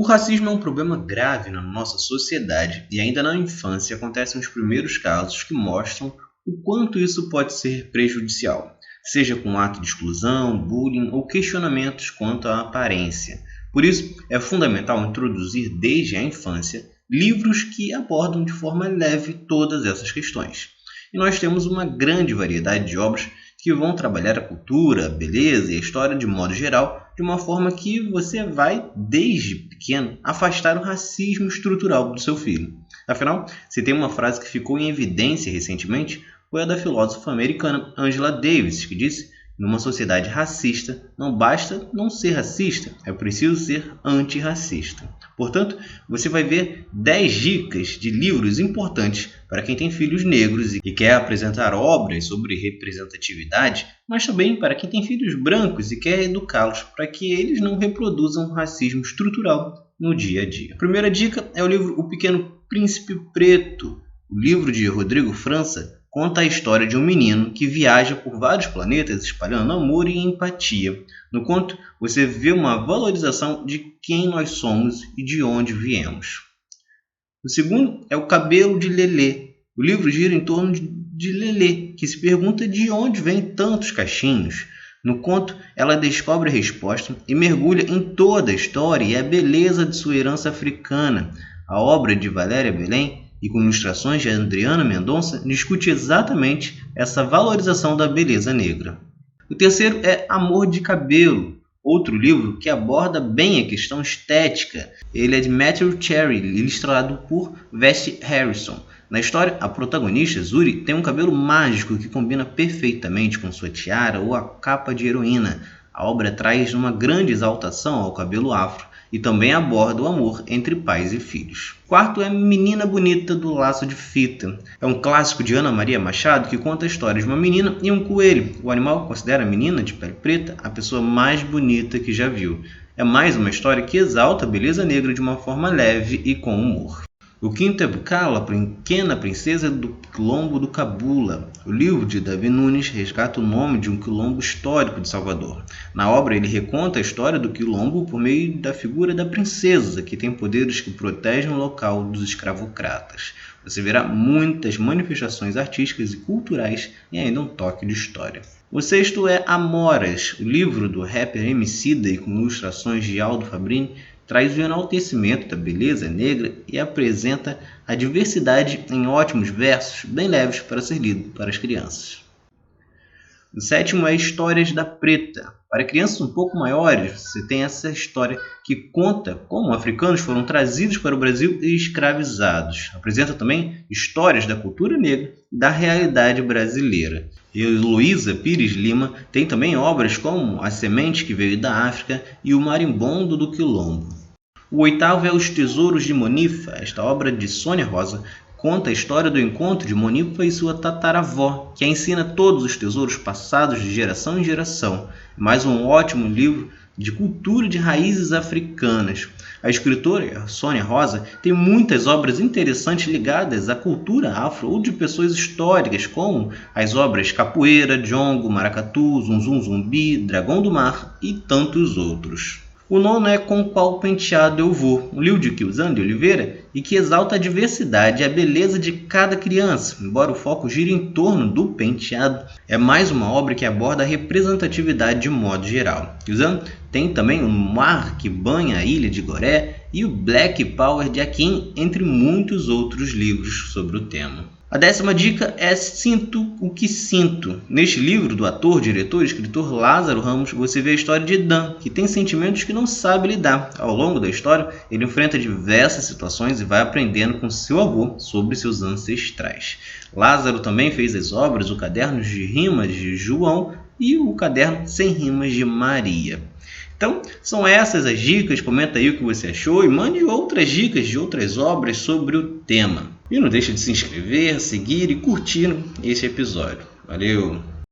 O racismo é um problema grave na nossa sociedade e ainda na infância acontecem os primeiros casos que mostram o quanto isso pode ser prejudicial, seja com ato de exclusão, bullying ou questionamentos quanto à aparência. Por isso, é fundamental introduzir desde a infância livros que abordam de forma leve todas essas questões. E nós temos uma grande variedade de obras que vão trabalhar a cultura, a beleza e a história de modo geral, de uma forma que você vai, desde pequeno, afastar o racismo estrutural do seu filho. Afinal, se tem uma frase que ficou em evidência recentemente, foi a da filósofa americana Angela Davis, que disse numa sociedade racista, não basta não ser racista, é preciso ser antirracista. Portanto, você vai ver 10 dicas de livros importantes para quem tem filhos negros e quer apresentar obras sobre representatividade, mas também para quem tem filhos brancos e quer educá-los para que eles não reproduzam racismo estrutural no dia a dia. A primeira dica é o livro O Pequeno Príncipe Preto, o livro de Rodrigo França conta a história de um menino que viaja por vários planetas espalhando amor e empatia. No conto, você vê uma valorização de quem nós somos e de onde viemos. O segundo é O Cabelo de Lelê. O livro gira em torno de Lelê, que se pergunta de onde vêm tantos cachinhos. No conto, ela descobre a resposta e mergulha em toda a história e a beleza de sua herança africana. A obra de Valéria Belém e com ilustrações de Adriana Mendonça, discute exatamente essa valorização da beleza negra. O terceiro é Amor de Cabelo, outro livro que aborda bem a questão estética. Ele é de Matthew Cherry, ilustrado por Vesti Harrison. Na história, a protagonista, Zuri, tem um cabelo mágico que combina perfeitamente com sua tiara ou a capa de heroína. A obra traz uma grande exaltação ao cabelo afro e também aborda o amor entre pais e filhos. Quarto é Menina Bonita do Laço de Fita. É um clássico de Ana Maria Machado que conta a história de uma menina e um coelho. O animal considera a menina de pele preta a pessoa mais bonita que já viu. É mais uma história que exalta a beleza negra de uma forma leve e com humor. O quinto é Bucala, Pequena Princesa do Quilombo do Cabula. O livro de Davi Nunes resgata o nome de um quilombo histórico de Salvador. Na obra, ele reconta a história do quilombo por meio da figura da princesa, que tem poderes que protegem o local dos escravocratas. Você verá muitas manifestações artísticas e culturais e ainda um toque de história. O sexto é Amoras, o livro do rapper Emicida e com ilustrações de Aldo Fabrini, traz o enaltecimento da beleza negra e apresenta a diversidade em ótimos versos bem leves para ser lido para as crianças. O sétimo é Histórias da Preta. Para crianças um pouco maiores, você tem essa história que conta como africanos foram trazidos para o Brasil e escravizados. Apresenta também histórias da cultura negra e da realidade brasileira. E Luísa Pires Lima tem também obras como A Semente que Veio da África e O Marimbondo do Quilombo. O oitavo é Os Tesouros de Monifa. Esta obra de Sônia Rosa conta a história do encontro de Monifa e sua tataravó, que a ensina todos os tesouros passados de geração em geração. Mais um ótimo livro de cultura de raízes africanas. A escritora Sônia Rosa tem muitas obras interessantes ligadas à cultura afro ou de pessoas históricas, como as obras Capoeira, Jongo, Maracatu, Zum Zumbi, Dragão do Mar e tantos outros. O nono é Com Qual Penteado Eu Vou, um livro de Kilzan de Oliveira e que exalta a diversidade e a beleza de cada criança, embora o foco gire em torno do penteado. É mais uma obra que aborda a representatividade de modo geral. Kilzan tem também O Mar que Banha a Ilha de Goré e o Black Power de Akin, entre muitos outros livros sobre o tema. A décima dica é Sinto o que Sinto. Neste livro do ator, diretor e escritor Lázaro Ramos, você vê a história de Dan, que tem sentimentos que não sabe lidar. Ao longo da história, ele enfrenta diversas situações e vai aprendendo com seu avô sobre seus ancestrais. Lázaro também fez as obras O Caderno de Rimas de João e o Caderno Sem Rimas de Maria. Então, são essas as dicas. Comenta aí o que você achou e mande outras dicas de outras obras sobre o tema. E não deixe de se inscrever, seguir e curtir esse episódio. Valeu!